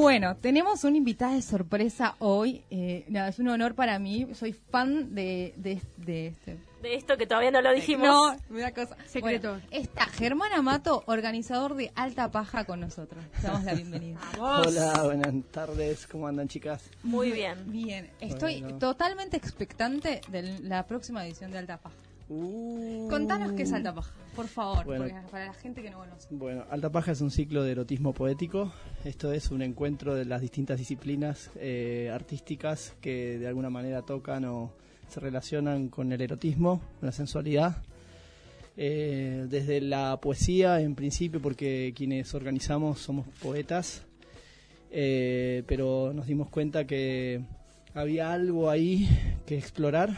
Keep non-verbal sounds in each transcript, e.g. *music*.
Bueno, tenemos una invitada de sorpresa hoy. Eh, nada, es un honor para mí. Soy fan de, de, de este. De esto que todavía no lo dijimos. No, una cosa. Secreto. Bueno, está Germán Amato, organizador de Alta Paja con nosotros. Damos la bienvenida. *laughs* Hola, buenas tardes. ¿Cómo andan, chicas? Muy bien. Bien, estoy Bueno. totalmente expectante de la próxima edición de Alta Paja. Uh. Contanos qué es Alta Paja, por favor, Bueno. porque para la gente que no conoce. Bueno, Alta Paja es un ciclo de erotismo poético. Esto es un encuentro de las distintas disciplinas eh, artísticas que de alguna manera tocan o se relacionan con el erotismo, con la sensualidad. Eh, desde la poesía, en principio, porque quienes organizamos somos poetas, eh, pero nos dimos cuenta que había algo ahí que explorar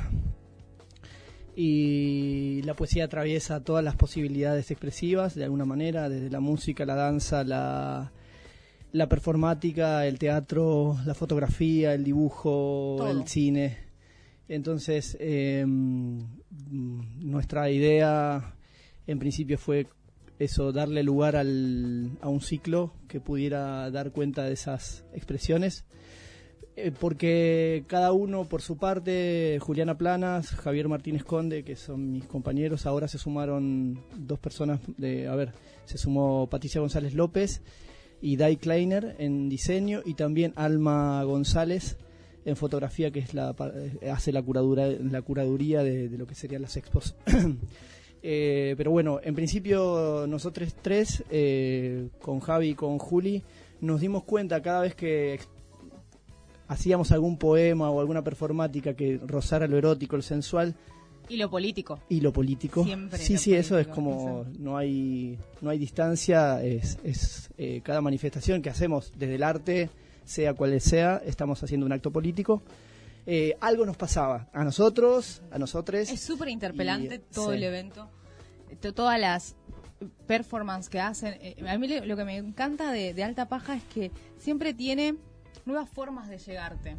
y la poesía atraviesa todas las posibilidades expresivas de alguna manera, desde la música, la danza, la, la performática, el teatro, la fotografía, el dibujo, Todo. el cine. Entonces, eh, nuestra idea en principio fue eso, darle lugar al, a un ciclo que pudiera dar cuenta de esas expresiones. Eh, porque cada uno por su parte, Juliana Planas, Javier Martínez Conde, que son mis compañeros, ahora se sumaron dos personas, de, a ver, se sumó Patricia González López y Dai Kleiner en diseño y también Alma González en fotografía, que es la eh, hace la curadura, la curaduría de, lo que serían las expos. *clears throat* Eh, pero bueno, en principio nosotros tres, con Javi y con Juli, nos dimos cuenta cada vez que hacíamos algún poema o alguna performática que rozara lo erótico, lo sensual Y lo político. y lo político. Siempre sí, lo sí, eso es como no hay no hay distancia, es, es eh, cada manifestación que hacemos desde el arte, sea cual sea, estamos haciendo un acto político. Eh, algo nos pasaba a nosotros, a nosotros. Es súper interpelante Y, todo sí. el evento, to- todas las performances que hacen. Eh, A mí lo que me encanta de, de Alta Paja es que siempre tiene nuevas formas de llegarte.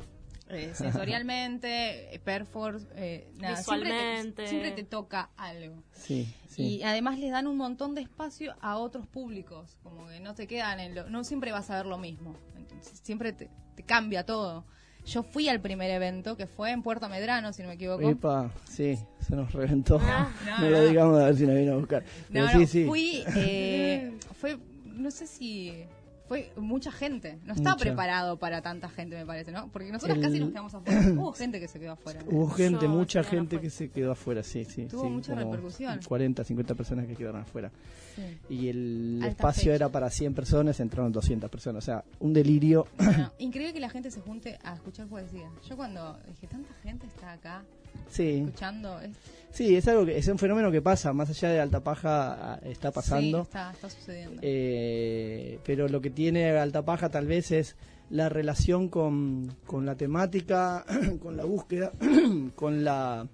Eh, *laughs* sensorialmente, eh, perform, eh, nada, siempre te- Visualmente. Siempre te, toca algo. Sí, sí. Y además les dan un montón de espacio a otros públicos, como que no te quedan en lo, no siempre vas a ver lo mismo, entonces siempre te, te cambia todo. Yo fui al primer evento que fue en Puerto Medrano, si no me equivoco. Epa, sí, se nos reventó. Ah, no, no, no. lo digamos a ver si nos vino a buscar. Pero No, sí, no, sí. fui, eh, *laughs* fue, no sé si fue mucha gente, no estaba Mucha. preparado para tanta gente me parece, ¿no? Porque nosotros El- casi nos quedamos afuera, *coughs* hubo gente que se quedó afuera. Hubo gente, Yo mucha gente afuera. que se quedó afuera, sí, sí. Tuvo sí, mucha repercusión. 40, 50 personas que quedaron afuera. Sí. Y el Alta espacio fecha. era para 100 personas, entraron 200 personas. O sea, un delirio. *coughs* Bueno, increíble que la gente se junte a escuchar poesía. Yo cuando dije, tanta gente está acá Sí, escuchando, es, sí, es algo que es un fenómeno que pasa, más allá de Alta Paja ah, está Sí, pasando. está, está sucediendo. Eh, pero lo que tiene Alta Paja tal vez es la relación con, con la temática, *clears throat* con la búsqueda, *clears throat* con la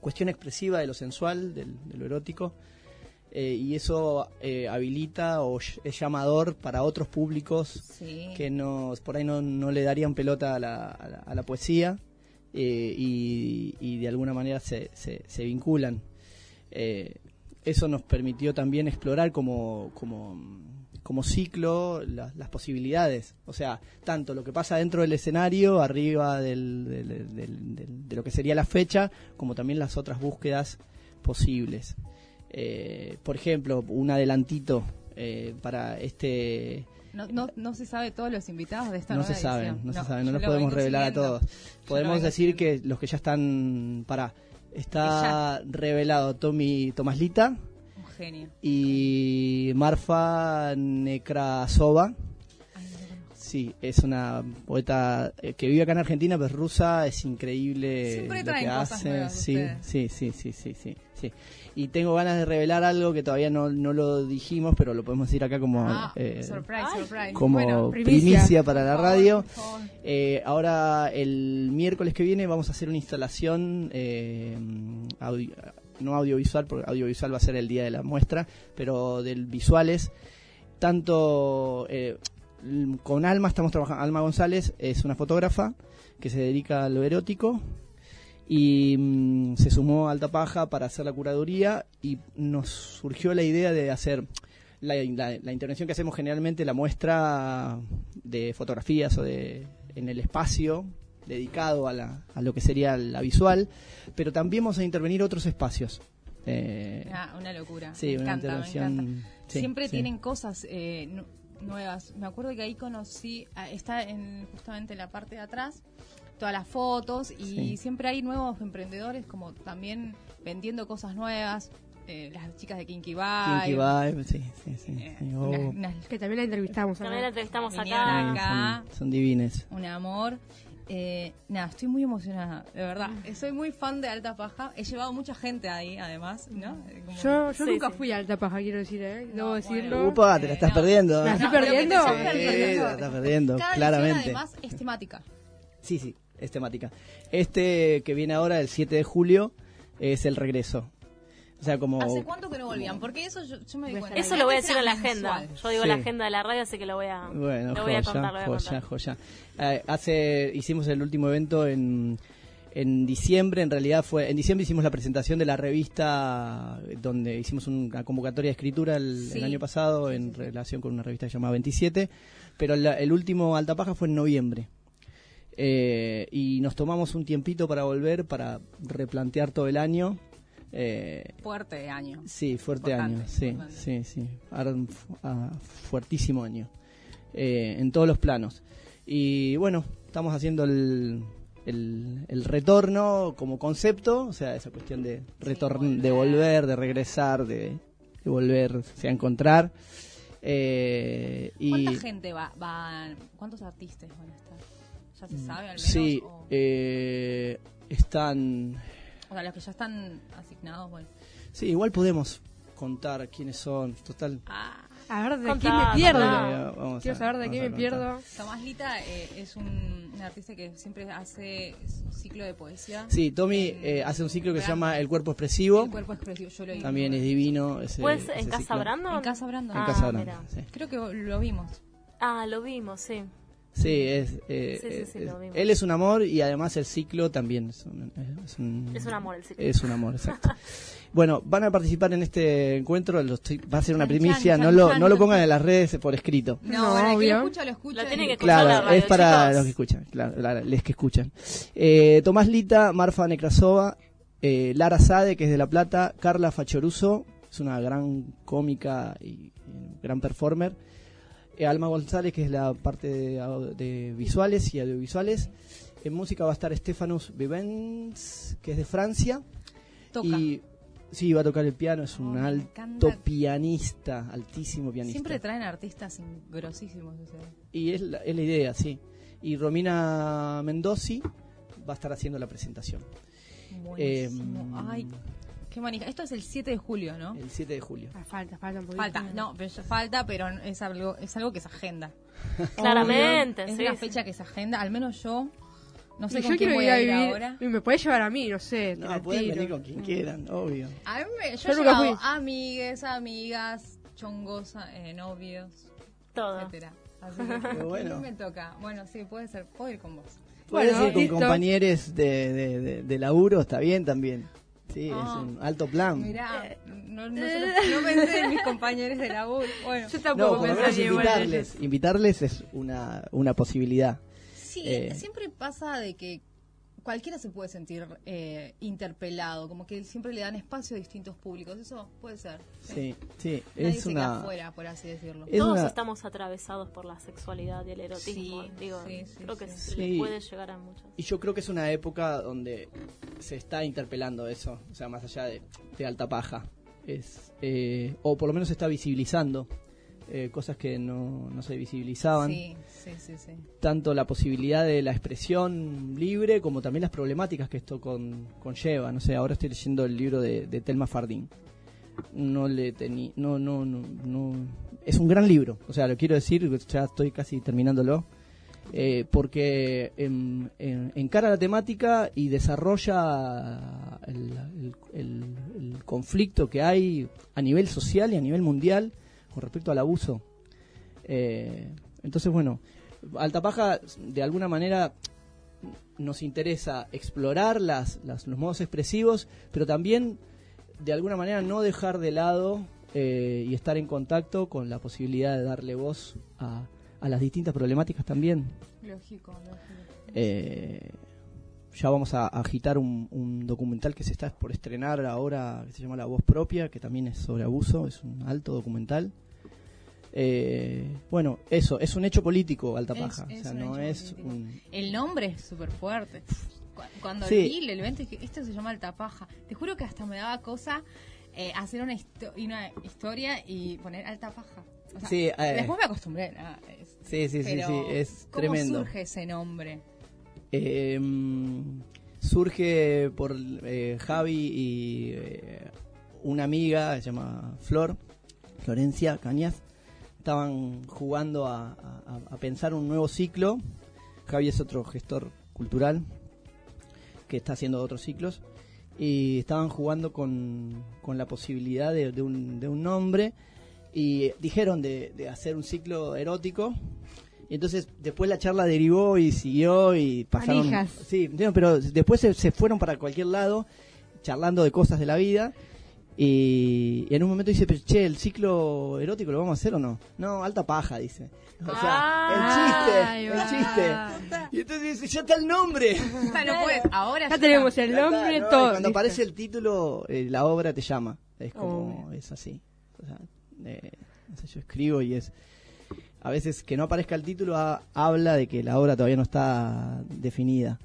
cuestión expresiva de lo sensual, del- de lo erótico. eh, y eso eh, habilita o es llamador para otros públicos sí. que nos por ahí no, no le darían pelota a la, a la, a la poesía eh, y, de alguna manera se, se, vinculan. Eh, eso nos permitió también explorar como, como, como ciclo la- las posibilidades. O sea, tanto lo que pasa dentro del escenario, arriba de lo que sería la fecha, como también las otras búsquedas posibles. Eh, por ejemplo, un adelantito para este No, no, no se sabe todos los invitados de esta no nueva se saben, edición. no, se saben, no los lo podemos revelar a todos. Podemos decir que los que ya están, para, está revelado Tommy Tomaslita Un genio. y Marfa Nekrasova. Sí, es una poeta eh, que vive acá en Argentina, pero es rusa, es increíble Siempre lo traen que cosas hace. nuevas sí, sí, sí, sí, sí, sí, sí. Y tengo ganas de revelar algo que todavía no, no lo dijimos, pero lo podemos decir acá como Ah, eh, surprise, surprise. como Bueno, primicia, primicia. para la radio. Eh, ahora, el miércoles que viene, vamos a hacer una instalación, eh, no audiovisual, porque audiovisual va a ser el día de la muestra, pero del visuales. Tanto eh, con Alma estamos trabajando. Alma González es una fotógrafa que se dedica a lo erótico y mm, se sumó a Alta Paja para hacer la curaduría y nos surgió la idea de hacer la, la- la intervención que hacemos generalmente la muestra de fotografías o de en el espacio dedicado a, la, a lo que sería la visual, pero también vamos a intervenir otros espacios. Eh, Ah, una locura. sí, me una encanta, me intervención. encanta. sí, Siempre sí. tienen cosas eh, nuevas. Me acuerdo que ahí conocí, ah, está en justamente en la parte de atrás, todas las fotos y Sí. siempre hay nuevos emprendedores como también vendiendo cosas nuevas. eh, las chicas de Kinky Vibe. Kinky Vibe, sí, sí, sí. eh, oh, Que también la entrevistamos También la entrevistamos acá. acá. son, son divines. un amor. Eh, nada, estoy muy emocionada, de verdad. Mm. Soy muy fan de Alta Paja. He llevado mucha gente ahí, además, ¿no? Eh, como- Yo, yo Sí, nunca sí. fui a Alta Paja, quiero decir, ¿eh? Debo No, decirlo. bueno. Upa, te la estás perdiendo. ¿Me ¿eh? No, perdiendo? estás Sí, perdiendo. te la estás perdiendo, Cada claramente. además, es temática. Sí, sí, es temática. Este que viene ahora, el 7 de julio, es el regreso. O sea, como... ¿Hace cuánto que no volvían? Porque eso yo, yo me di cuenta. Eso lo voy a decir en la agenda. Yo digo Sí. la agenda de la radio, así que lo voy a, Bueno, lo voy a joya, contar. Lo voy a joya, contar. joya. Eh, hace, hicimos el último evento en, en diciembre, en realidad fue, en diciembre hicimos la presentación de la revista donde hicimos una convocatoria de escritura el, Sí. el año pasado en relación con una revista llamada 27, pero la- el último Alta Paja fue en noviembre. Eh, y nos tomamos un tiempito para volver, para replantear todo el año. Eh, Fuerte año. Sí, fuerte Importante, año, sí, importante. sí, sí, Ahora un fu- ah, fuertísimo año, eh, en todos los planos. Y bueno, estamos haciendo el, el, el retorno como concepto, o sea, esa cuestión de retorn, de volver, de regresar, de, de volverse a encontrar. Eh, y ¿Cuánta gente va, va? ¿Cuántos artistas van a estar? ¿Ya se sabe al menos? sí, o, eh, están o sea, los que ya están asignados, bueno. Sí, igual podemos contar quiénes son. Total. Ah, A ver, ¿de Contá, quién me pierdo? Eh, vamos Quiero a- saber de quién me contar. pierdo. Tomás Lita eh, es un, un artista que siempre hace un ciclo de poesía. Sí, Tommy En- eh, hace un ciclo que se llama El Cuerpo Expresivo. El cuerpo expresivo, yo lo vi. También es divino. Ese, ¿Puede ser ese en Casa ciclo. Brandon? En Casa Brandon. En Ah, Casa mira. Brandon, sí. Creo que lo vimos. Ah, lo vimos, sí. Sí, es, eh, Sí, sí, sí, lo vimos. él es un amor y además el ciclo también es un, es un, Es un amor el ciclo. Es un amor, exacto. *laughs* bueno, van a participar en este encuentro, lo estoy- va a ser una primicia, chan, no lo, chan, no lo chan. pongan en las redes por escrito. No, que obvio. lo escucha, lo escucha. Lo tiene y- que escuchar la Claro, radio, es para chicos. los que escuchan, claro, la- les que escuchan. Eh, Tomás Lita, Marfa Nekrasova, eh, Lara Sade, que es de La Plata, Carla Fachoruso, es una gran cómica y, y gran performer, Alma González, que es la parte de, visuales y audiovisuales. En música va a estar Stefanus Vivens, que es de Francia. Toca. Y sí, va a tocar el piano, es un Oh, alto pianista, altísimo pianista. Siempre traen artistas grosísimos. o sea. Y es la, es la idea, sí. Y Romina Mendozi va a estar haciendo la presentación. Buenísimo. Em, Ay, qué manija. Esto es el 7 de julio, ¿no? El 7 de julio. Ah, falta, falta un poquito. Falta, no, pero falta, pero es algo, es algo que se agenda. *laughs* Claramente, Es sí. una sí. fecha que se agenda, al menos yo. No sé Y con yo quién quiero voy ir a a ir vivir. ahora. y Me podés llevar a mí, no sé. No, pueden venir con quien quieran, obvio. A mí me, yo, Yo he llevado amigues, amigas, chongos, eh, novios, Todo. etcétera. Así *laughs* que bueno. a mí me toca. Bueno, sí, puede ser. Puedo ir con vos. Puedes Bueno, ir con listo. compañeros de, de, de- de laburo, está bien también. Sí, Ah. es un alto plan. Mirá, no, no, se lo- no pensé en mis compañeros de laburo. Bueno, Yo no, tampoco por lo pensé menos invitarles. Invitarles es una, una posibilidad. Sí, Eh. siempre pasa de que cualquiera se puede sentir eh, interpelado, como que siempre le dan espacio a distintos públicos. Eso puede ser. Sí, sí, Nadie es se queda una... afuera, por así decirlo. Es Todos una- estamos atravesados por la sexualidad y el erotismo. Sí, Digo, sí, sí, creo que sí. se puede llegar a muchos. Y yo creo que es una época donde se está interpelando eso, o sea, más allá de, de alta paja. Es, eh, o por lo menos se está visibilizando eh, cosas que no, no se visibilizaban. Sí, sí, sí, sí. Tanto la posibilidad de la expresión libre como también las problemáticas que esto con, conlleva. No sé, ahora estoy leyendo el libro de, de Telma Fardín. No le tení, no, no, no, no. Es un gran libro, o sea, lo quiero decir, ya estoy casi terminándolo. eh, porque en- en- encara la temática y desarrolla el, el- el- el conflicto que hay a nivel social y a nivel mundial con respecto al abuso. Eh, entonces, bueno, Altapaja de alguna manera nos interesa explorar las, las- los modos expresivos, pero también de alguna manera no dejar de lado eh, y estar en contacto con la posibilidad de darle voz a, a las distintas problemáticas también. Lógico, lógico. Eh, ya vamos a, agitar un, un documental que se está por estrenar ahora, que se llama La Voz Propia, que también es sobre abuso, es un alto documental. Eh, bueno, eso, es un hecho político, Alta Es- Paja. es o sea, un no es un... El nombre es súper fuerte. Cu- Cuando Sí. vi el evento dije, esto se llama Altapaja. Te juro que hasta me daba cosa eh, hacer una, histo- una historia y poner Altapaja. O sea, Sí, eh. después me acostumbré. es- Sí, sí, sí, pero sí, es ¿cómo tremendo. surge ese nombre? Eh, surge por Javi y una amiga, se llama Flor, Florencia Cañas, estaban jugando a, a- a pensar un nuevo ciclo. Javi es otro gestor cultural que está haciendo otros ciclos y estaban jugando con, con la posibilidad de, de un, de un nombre y dijeron de, de hacer un ciclo erótico y entonces después la charla derivó y siguió y pasaron Manijas. sí pero después se, se fueron para cualquier lado charlando de cosas de la vida y, y en un momento dice pero che el ciclo erótico lo vamos a hacer o no no alta paja dice o sea el va. chiste el chiste y entonces dice ya está el nombre Ah, no puedes, ahora Ya tenemos el Ya está, nombre, ¿no? Y todo. Cuando aparece el título, eh, la obra te llama. Es como, Oh. es así. O sea, eh, no sé, yo escribo y es. A veces que no aparezca el título ha- habla de que la obra todavía no está definida.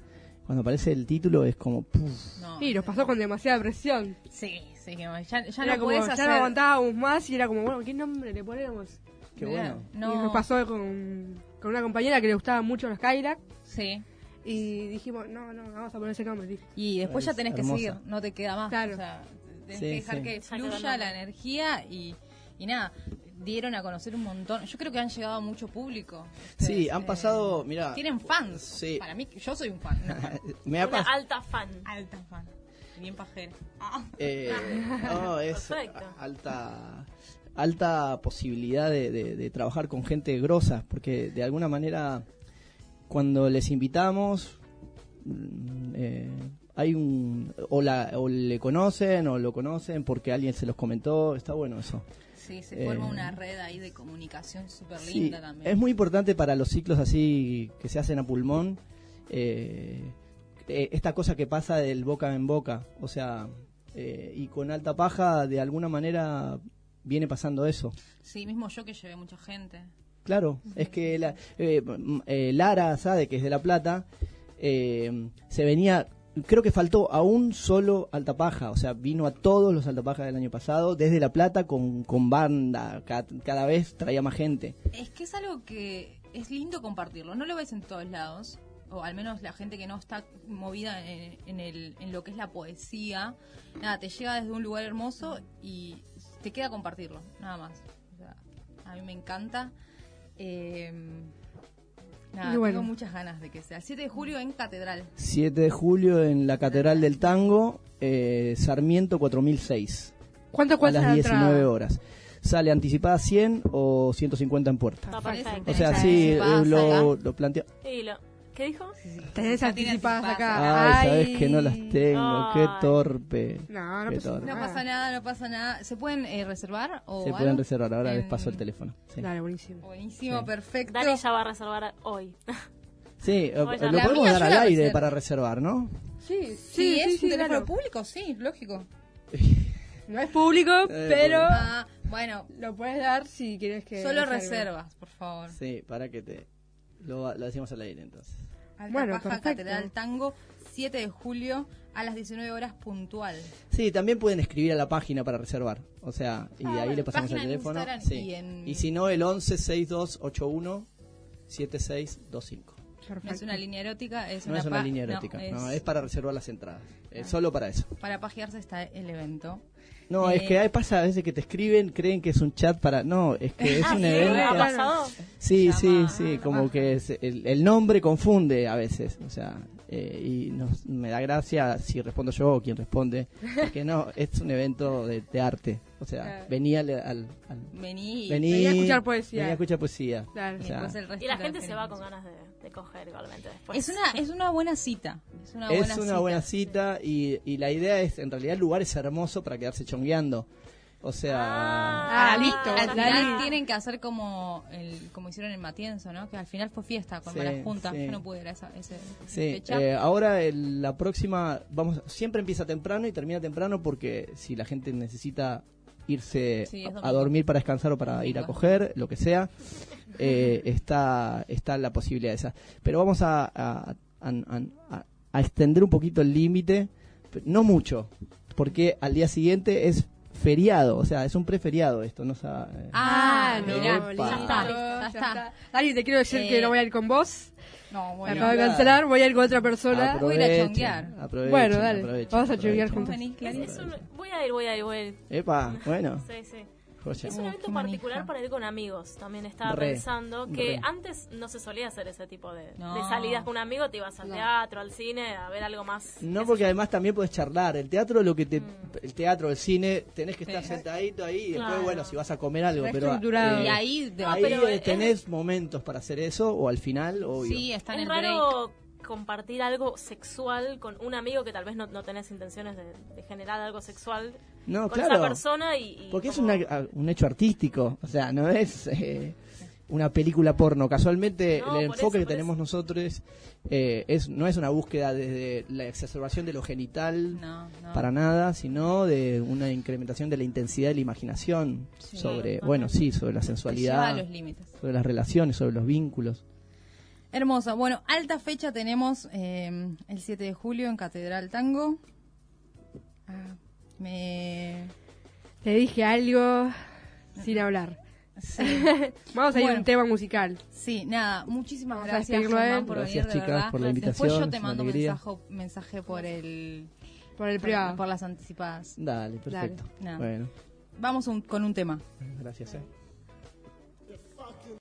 Cuando aparece el título es como. puf. No, Sí, nos pasó con demasiada presión. Sí, sí, que ya, ya era no como, puedes ya hacer. no aguantábamos más y era como, bueno, ¿qué nombre le ponemos? Qué Mirá, bueno. No, Y nos pasó con, con una compañera que le gustaban mucho los Kylac Sí. y dijimos, no, no, vamos a poner ese nombre. listo. Y después ya tenés que seguir, no te queda más. Claro. O sea, tenés Sí, que dejar sí. que fluya la energía y, y nada, dieron a conocer un montón. Yo creo que han llegado a mucho público. Sí, han eh, pasado. Mira, Tienen fans. Sí. Para mí, yo soy un fan. una *laughs* fan. me ha Una pasado. alta fan. Alta fan. Bien pajera. Ah. Eh, *laughs* no, es Perfecto. alta alta posibilidad de, de- de trabajar con gente grosa, porque de alguna manera cuando les invitamos mm, eh, hay un o, la, o le conocen o lo conocen porque alguien se los comentó, está bueno eso. Sí, se forma Eh, una red ahí de comunicación súper Sí, linda también. es muy importante para los ciclos así que se hacen a pulmón, eh, eh, esta cosa que pasa del boca en boca, o sea, eh, y con alta paja de alguna manera viene pasando eso. Sí, mismo yo que llevé mucha gente. Claro, es que la- eh, eh, Lara Sade, que es de La Plata, eh, se venía, creo que faltó a un solo Altapaja, o sea, vino a todos los Altapajas del año pasado, desde La Plata con, con banda, ca- cada, vez traía más gente. Es que es algo que es lindo compartirlo. No lo ves en todos lados, o al menos la gente que no está movida en, en el, en lo que es la poesía. Nada, te llega desde un lugar hermoso y te queda compartirlo, nada más. O sea, a mí me encanta. Eh, nada, bueno. tengo muchas ganas de que sea. El 7 de julio en Catedral. 7 de julio en la Catedral del Tango, eh, Sarmiento 4006, ¿Cuánto a cuesta las la 19 entrada? horas. Sale anticipada 100 o 150 en puerta. Perfecto. O sea, sí, eh, anticipadas lo, lo planteo. Y lo- ¿Qué dijo? Tenés anticipadas anticipadas acá. Ay, sabes que no las tengo, qué torpe. No, no Qué pasa torpe. No nada. pasa nada, no pasa nada. ¿Se pueden eh, reservar? O Se algo? pueden reservar, ahora les En- paso el teléfono. Sí, Dale, buenísimo. Buenísimo, Sí. perfecto. Dani ya va a reservar hoy. Sí, *laughs* Oye, lo la podemos mía dar yo al la aire reservo. para reservar, ¿no? Sí, Si es un teléfono claro. público, sí, lógico. *laughs* No es público, *laughs* Eh, pero Ah, bueno, lo puedes dar si quieres que. solo reservas, por favor. Sí, para que te... Lo, lo decimos al aire entonces. Alta Bueno, Paja perfecto. Catedral Tango, 7 de julio a las 19 horas puntual. Sí, también pueden escribir a la página para reservar. O sea, y Ah, ahí bueno, le pasamos el teléfono. Sí. y en- Y si no, el 11 6281 7625. No es una línea erótica, es No una es una línea no, erótica, es- no, es para reservar las entradas. Ah. solo para eso. Para pajearse está el evento. No, Eh, es que hay pasa a veces que te escriben, creen que es un chat para... No, es que es Ah, un ¿sí? evento... ¿Ha pasado? Sí, sí, Llama sí, como que es- el, el nombre confunde a veces, o sea, eh, y nos- me da gracia si respondo yo o quien responde, que no, *laughs* es un evento de, de arte, o sea, Claro. venía al, al- al- Vení. vení- Venía a escuchar poesía. venía a escuchar poesía. Claro. y o sea, después el resto Y la gente se va con ganas de, de coger igualmente después. Es una, es una buena cita. Es una buena una cita. buena cita y, y la idea es, en realidad el lugar es hermoso para quedarse chongueando. O sea, Ah, mí, listo, al la final tienen que hacer como el, como hicieron en Matienzo, ¿no? Que al final fue fiesta con Sí, las juntas. sí. Yo no pude ir a esa, ese, Sí, fecha. eh, ahora el- la próxima, vamos, siempre empieza temprano y termina temprano porque si la gente necesita irse Sí, a- dormir para descansar o para ir a coger, lo que sea, eh, está, está la posibilidad esa. Pero vamos a, a, a- a- a extender un poquito el límite, no mucho, porque al día siguiente es feriado, o sea, es un preferiado esto, no sa- eh, Ah, no, mirá, Epa. ya está, ya está. Dani, te quiero decir Eh, que no voy a ir con vos. No, Me bueno. acabo de cancelar, voy a ir con otra persona. Voy a ir a Aprovechen, chonguear. aprovechen, Bueno, dale, aprovechen, vamos a aprovechen. chonguear ¿Vos juntos. voy a ir, voy a ir, voy a ir. Epa, bueno, *laughs* Sí, sí. Joya. Es un evento particular manija. para ir con amigos. También estaba Re, pensando que re. antes no se solía hacer ese tipo de, No. de salidas con un amigo. Te ibas al No. teatro, al cine, a ver algo más. No, porque además también puedes charlar. El teatro, lo que te, Mm. el teatro, el cine, tenés que estar Sí. sentadito ahí y después, bueno, si vas a comer algo, pero eh, Y ahí, de- ahí pero eh, es- tenés momentos para hacer eso o al final, obvio. sí, está en Es el break. raro compartir algo sexual con un amigo que tal vez no, no tenés intenciones de, de generar algo sexual no, con claro, esa persona y, y porque es como- una- a- un hecho artístico, o sea, no es eh, una película porno. Casualmente, No, el enfoque eso, que tenemos eso. nosotros eh, es no es una búsqueda desde la exacerbación de lo genital. No, no. para nada, sino de una incrementación de la intensidad de la imaginación Sí. sobre, bueno, sí, sobre la sensualidad, los sobre las relaciones, sobre los vínculos. Hermoso. Bueno, alta fecha tenemos eh, el 7 de julio en Catedral Tango. Ah, me... Te dije algo sin hablar. *laughs* Vamos a ir a Bueno. un tema musical. Sí, nada, muchísimas gracias Germán por Gracias, venir, de chicas, por la Después yo te mando mensaje, mensaje por el Por el privado. por las anticipadas. Dale, perfecto. Nada. Bueno, Vamos un- con un tema. gracias. eh.